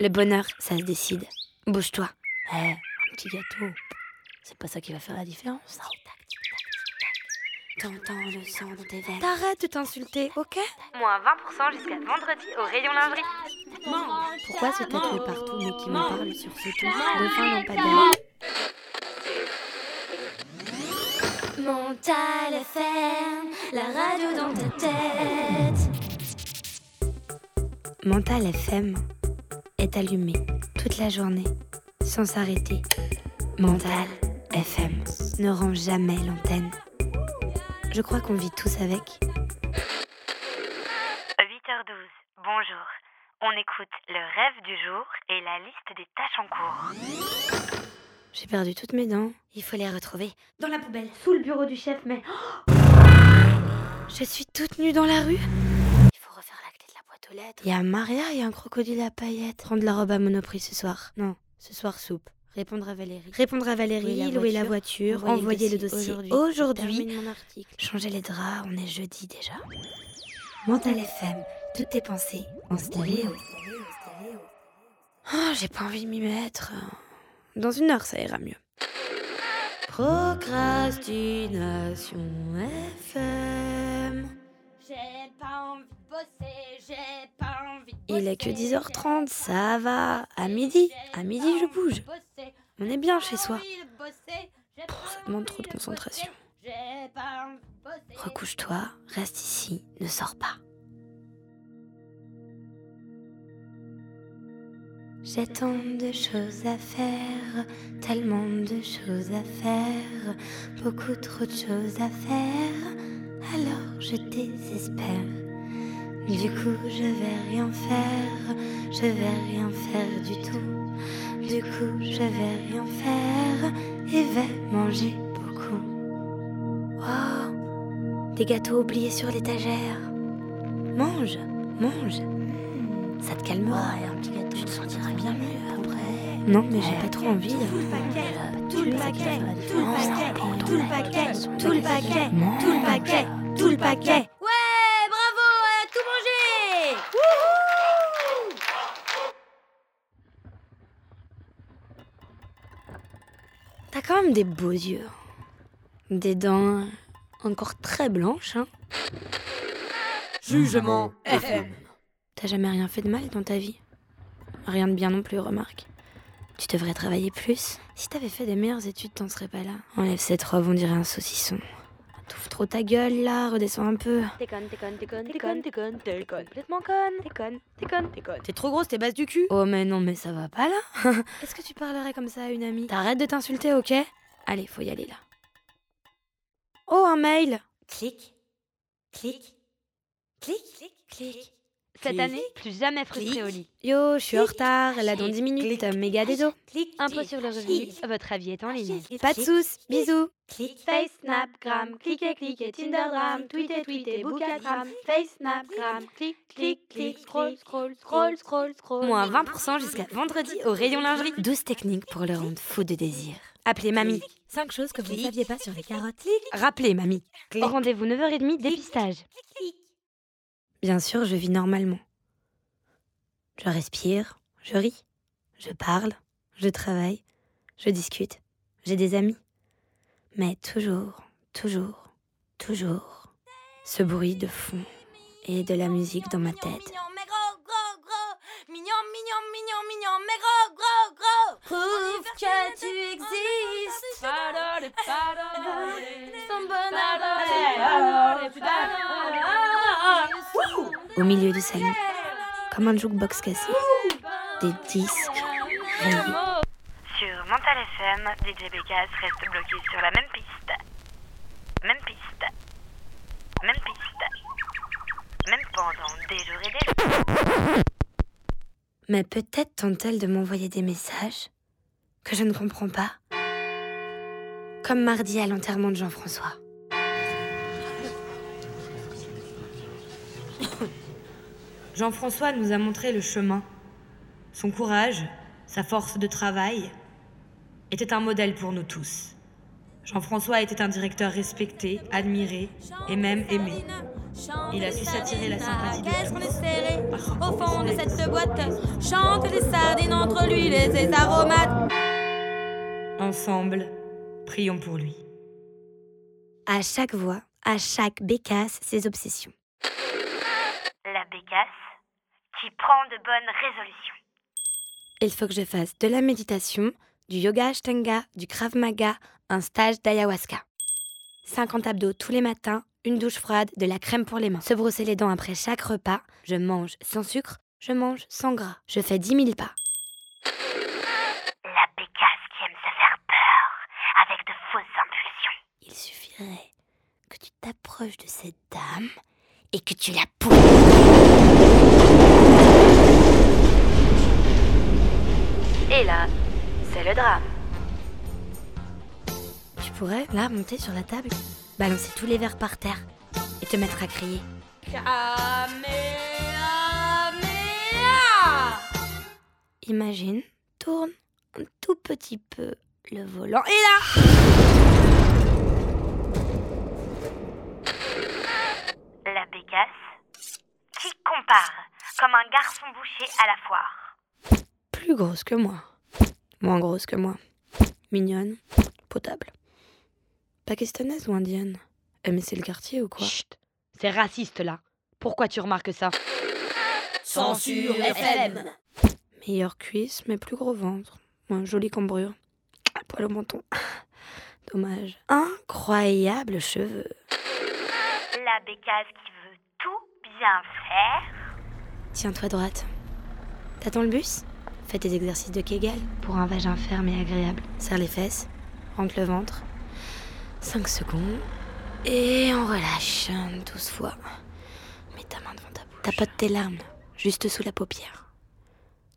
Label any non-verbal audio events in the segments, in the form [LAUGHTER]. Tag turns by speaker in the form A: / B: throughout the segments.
A: Le bonheur, ça se décide. Bouge-toi.
B: Eh, un petit gâteau. C'est pas ça qui va faire la différence.
A: T'entends le sang dans tes veines.
C: T'arrêtes de t'insulter, ok
D: Moins 20% jusqu'à vendredi au rayon lingerie.
A: Pourquoi se tatouer partout mais qui me parle sur ce ton de fin lampadaire
E: Mental FM, la radio dans ta tête.
A: Mental FM est allumé toute la journée, sans s'arrêter. Mental FM ne rend jamais l'antenne. Je crois qu'on vit tous avec.
D: 8h12, bonjour. On écoute le rêve du jour et la liste des tâches en cours.
A: J'ai perdu toutes mes dents.
C: Il faut les retrouver.
A: Dans la poubelle, sous le bureau du chef, mais. [GASPS] Je suis toute nue dans la rue.
C: Il faut refaire la clé de la boîte aux lettres.
A: Il y a Maria et un crocodile à paillettes. Prendre la robe à Monoprix ce soir. Non, ce soir soupe. Répondre à Valérie. Répondre à Valérie,
C: Louer la
A: voiture, envoyer, le dossier
C: aujourd'hui.
A: Changer les draps, on est jeudi déjà. Mental FM, toutes tes pensées en stéréo. Oh, j'ai pas envie de m'y mettre. Dans une heure, ça ira mieux. Procrastination FM.
E: J'ai pas envie de bosser, j'ai pas envie de
A: Il est que 10h30, ça va. À midi, à midi, je bouge. On est bien chez soi. Ça demande trop de concentration. Recouche-toi, reste ici, ne sors pas. J'ai tant de choses à faire, tellement de choses à faire, beaucoup trop de choses à faire, alors je désespère. Du coup, je vais rien faire, je vais rien faire du tout. Du coup, je vais rien faire et vais manger beaucoup. Oh, des gâteaux oubliés sur l'étagère. Mange, mange. Ça te calmera.
C: Ouais, un petit gâteau, tu te sentiras bien mieux après.
A: Non, mais j'ai pas trop envie.
E: Tout le paquet, tout le paquet, tout le paquet, tout le paquet, tout le paquet, tout le paquet, tout le paquet. Ouais, bravo, elle a tout mangé
A: T'as quand même des beaux yeux. Des dents encore très blanches, hein.
B: Jugement FM. [LAUGHS]
A: T'as jamais rien fait de mal dans ta vie Rien de bien non plus, remarque. Tu devrais travailler plus. Si t'avais fait des meilleures études, t'en serais pas là. Enlève cette robe, on dirait un saucisson. Touffe trop ta gueule là, redescends un peu.
D: T'es conne, t'es conne, t'es conne, t'es conne, t'es conne, t'es complètement conne. T'es conne, t'es conne, t'es conne.
B: T'es trop grosse, t'es basse du cul.
A: Oh mais non, mais ça va pas là [LAUGHS] Est-ce que tu parlerais comme ça à une amie? T'arrêtes de t'insulter, ok? Allez, faut y aller là. Oh, un mail
C: Clic, clic, clic, clic, clic.
D: Cette année, plus jamais frustré au lit.
A: Yo, je suis en retard, là dans 10 minutes, méga dédo.
D: Impôt sur le revenu, votre avis est en ligne.
A: Pas de sous, bisous.
D: Face, Snap, Gram, cliquez, cliquez, Tindergram, tweetez, tweetez, Bookagram, Face, Snap, Gram, clic, clic, clic, scroll, scroll, scroll, scroll, scroll.
A: Moins 20% jusqu'à vendredi au rayon lingerie. 12 techniques pour le rendre fou de désir. Appelez mamie. 5 choses que vous ne saviez pas sur les carottes. Rappelez mamie.
D: Rendez-vous 9h30, dépistage.
A: Bien sûr, je vis normalement. Je respire, je ris, je parle, je travaille, je discute, j'ai des amis. Mais toujours, toujours, toujours, ce bruit de fond et de la musique dans ma tête. Au milieu du salon, comme un jukebox cassé, des disques rayés.
D: Sur Mental FM, DJ Bécasse reste bloqué sur la même piste. Même piste. Même piste. Même pendant des jours et des jours.
A: Mais peut-être tente-t-elle de m'envoyer des messages que je ne comprends pas. Comme mardi à l'enterrement de Jean-François.
F: Jean-François nous a montré le chemin. Son courage, sa force de travail, était un modèle pour nous tous. Jean-François était un directeur respecté, admiré et même aimé. Il a su s'attirer la sympathie de
E: Qu'est-ce qu'on est serré au fond de cette boîte Chante les sardines entre l'huile et ses aromates.
F: Ensemble, prions pour lui.
A: À chaque voix, à chaque bécasse, ses obsessions.
D: La bécasse qui prend de bonnes résolutions.
A: Il faut que je fasse de la méditation, du yoga ashtanga, du krav maga, un stage d'ayahuasca. 50 abdos tous les matins, une douche froide, de la crème pour les mains. Se brosser les dents après chaque repas. Je mange sans sucre, je mange sans gras. Je fais 10 000 pas.
D: La bécasse qui aime se faire peur avec de fausses impulsions.
A: Il suffirait que tu t'approches de cette dame et que tu la pousses.
B: Et là, c'est le drame.
A: Tu pourrais, là, monter sur la table, balancer tous les verres par terre et te mettre à crier. Imagine, tourne un tout petit peu le volant et là
D: La bécasse qui compare comme un garçon bouché à la foire.
A: Plus grosse que moi. Moins grosse que moi. Mignonne. Potable. Pakistanaise ou indienne? Eh mais c'est le quartier ou quoi?
F: Chut, c'est raciste là. Pourquoi tu remarques ça?
E: Censure FM.
A: Meilleure cuisse, mais plus gros ventre. Un joli cambrure. Un poil au menton. [LAUGHS] Dommage. Incroyable cheveux.
D: La bécasse qui veut tout bien faire.
A: Tiens-toi droite. T'attends le bus? Fais tes exercices de Kegel pour un vagin ferme et agréable. Serre les fesses, rentre le ventre. 5 secondes. Et on relâche 12 fois. Mets ta main devant ta bouche. Tapote tes larmes, juste sous la paupière.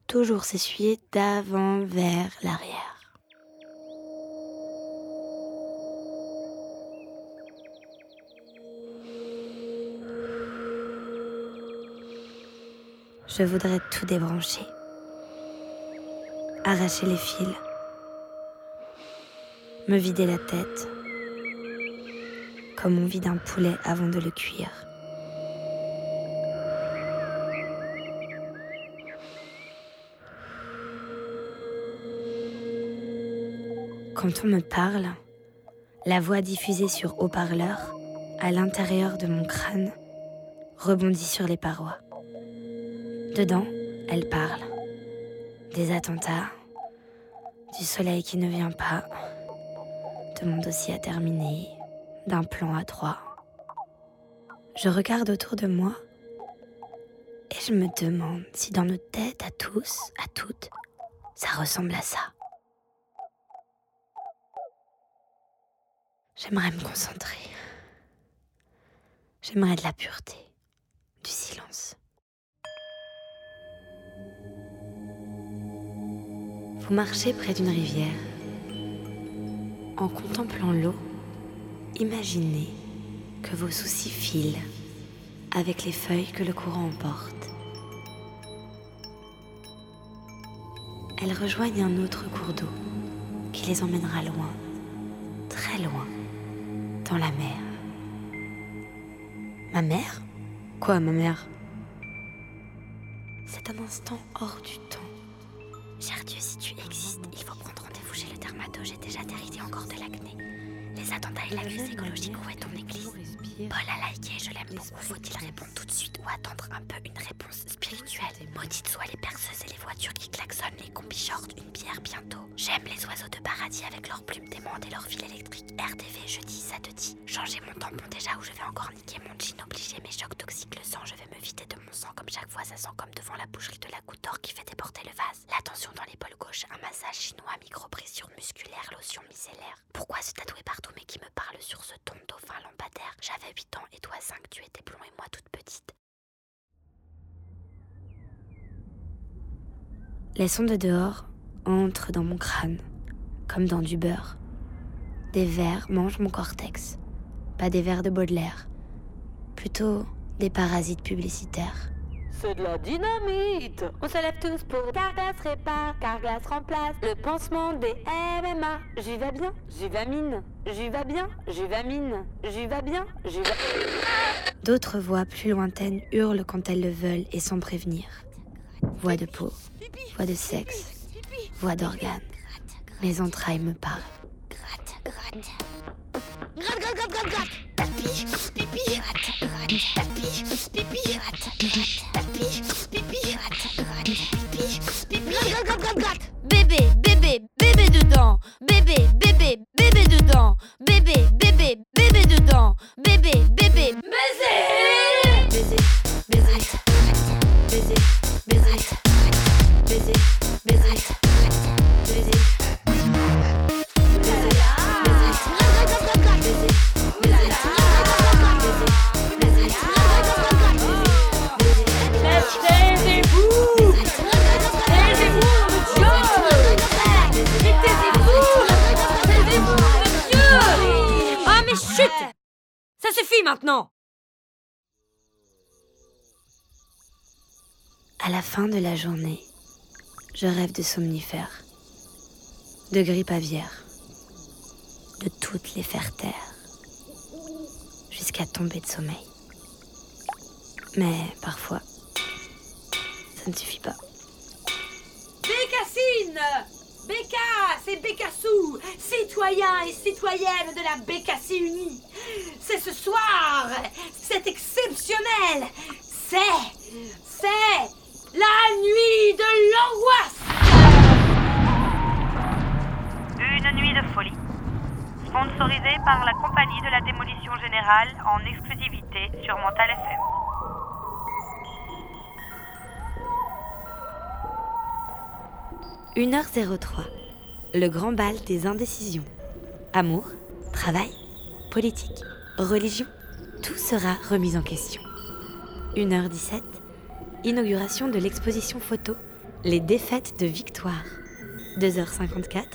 A: Toujours s'essuyer d'avant vers l'arrière. Je voudrais tout débrancher. Arracher les fils. Me vider la tête. Comme on vide un poulet avant de le cuire. Quand on me parle, la voix diffusée sur haut-parleur, à l'intérieur de mon crâne, rebondit sur les parois. Dedans, elle parle. Des attentats, du soleil qui ne vient pas, de mon dossier à terminer, d'un plan à trois. Je regarde autour de moi et je me demande si dans nos têtes à tous, à toutes, ça ressemble à ça. J'aimerais me concentrer. J'aimerais de la pureté, du silence. Vous marchez près d'une rivière. En contemplant l'eau, imaginez que vos soucis filent avec les feuilles que le courant emporte. Elles rejoignent un autre cours d'eau qui les emmènera loin, très loin, dans la mer. Ma mère? Quoi, ma mère? C'est un instant hors du temps. Déjà dérité encore de l'acné. Les attentats et la crise écologique, où est ton église Paul a liké, je l'aime beaucoup. Faut-il répondre tout de suite ou attendre un peu une réponse spirituelle Maudites soient les perceuses et les voitures qui klaxonnent, les combis shorts, une bière bientôt. J'aime les oiseaux de paradis avec leurs plumes d'aimante et leurs fils électriques. RTV, je dis, ça te dit. Changer mon tampon déjà ou je vais encore niquer mon jean obligé, mes chocs toxiques, le sang, je vais me vider de mon sang comme chaque fois, ça sent comme devant la boucherie de la goutte d'or qui fait déporter le vase. La tension dans l'épaule gauche, un massage chinois, micro-pression musculaire, lotion micellaire. Pourquoi se tatouer partout mais qui me parle sur ce ton dauphin lampadaire J'avais 8 ans et toi 5, tu étais blond et moi toute petite. Les sons de dehors entrent dans mon crâne, comme dans du beurre. Des vers mangent mon cortex, pas des vers de Baudelaire, plutôt des parasites publicitaires.
E: C'est de la dynamite On se lève tous pour Carglass répare, Carglass remplace le pansement des MMA. J'y vais bien, j'y vais mine, j'y vais bien, j'y vais mine, j'y vais bien, j'y vais...
A: D'autres voix plus lointaines hurlent quand elles le veulent et sans prévenir. Voix de peau, voix de sexe, voix d'organes. Mes entrailles me parlent.
E: Gratte, gratte. Gratte, gratte, gratte, gratte, gratte. Tapis, pipi. Gratte, gratte. Tapis, pipi. Gratte, gratte.
A: À la fin de la journée, je rêve de somnifères, de grippe aviaire, de toutes les faire taire, jusqu'à tomber de sommeil. Mais parfois, ça ne suffit pas.
E: Bécassine Béca, c'est Bécassou, citoyens et citoyennes de la Bécassie Unie. C'est ce soir, c'est exceptionnel, c'est, c'est la nuit de l'angoisse.
D: Une nuit de folie. Sponsorisée par la compagnie de la démolition générale en exclusivité sur Mental FM.
A: « 1h03. Le grand bal des indécisions. Amour, travail, politique, religion, tout sera remis en question. 1h17. Inauguration de l'exposition photo Les défaites de Victoire. 2h54.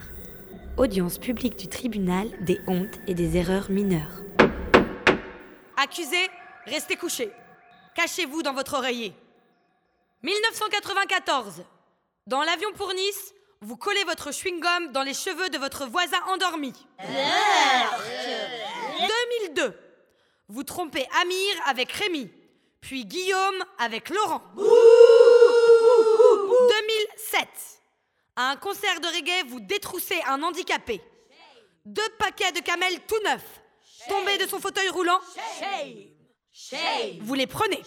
A: Audience publique du tribunal des hontes et des erreurs mineures.
F: Accusé, restez couché. Cachez-vous dans votre oreiller. 1994. Dans l'avion pour Nice, vous collez votre chewing-gum dans les cheveux de votre voisin endormi. 2002. Vous trompez Amir avec Rémi, puis Guillaume avec Laurent. 2007. À un concert de reggae, vous détroussez un handicapé. Deux paquets de camels tout neufs. Tombés de son fauteuil roulant. Vous les prenez.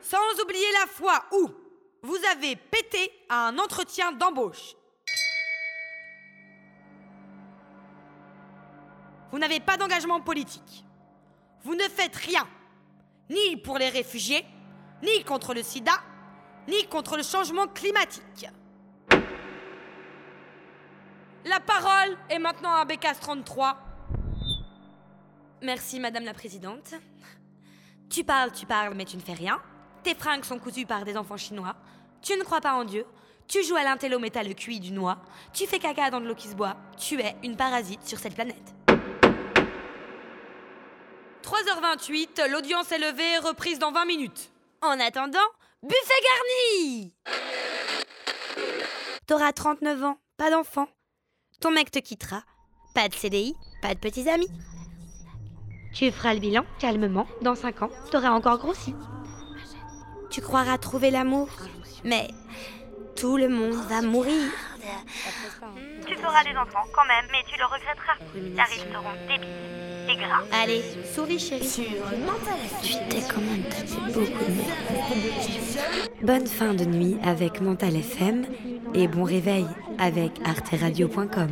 F: Sans oublier la fois où vous avez pété à un entretien d'embauche. Vous n'avez pas d'engagement politique. Vous ne faites rien, ni pour les réfugiés, ni contre le sida, ni contre le changement climatique. La parole est maintenant à Bécasse 33. Merci, Madame la Présidente. Tu parles, tu parles, mais tu ne fais rien. Tes fringues sont cousues par des enfants chinois. Tu ne crois pas en Dieu. Tu joues à l'intello métal cuit du noix. Tu fais caca dans de l'eau qui se boit. Tu es une parasite sur cette planète. 3h28, l'audience est levée, reprise dans 20 minutes. En attendant, buffet garni
A: T'auras 39 ans, pas d'enfant. Ton mec te quittera. Pas de CDI, pas de petits amis. Tu feras le bilan calmement. Dans 5 ans, t'auras encore grossi. Tu croiras trouver l'amour. Mais tout le monde va mourir.
D: Tu feras des enfants quand même, mais tu le regretteras, car ils seront débiles gras.
A: Allez, souris chérie. Tu t'es quand même tapé beaucoup de merde. Bonne fin de nuit avec Mental FM et bon réveil avec arteradio.com.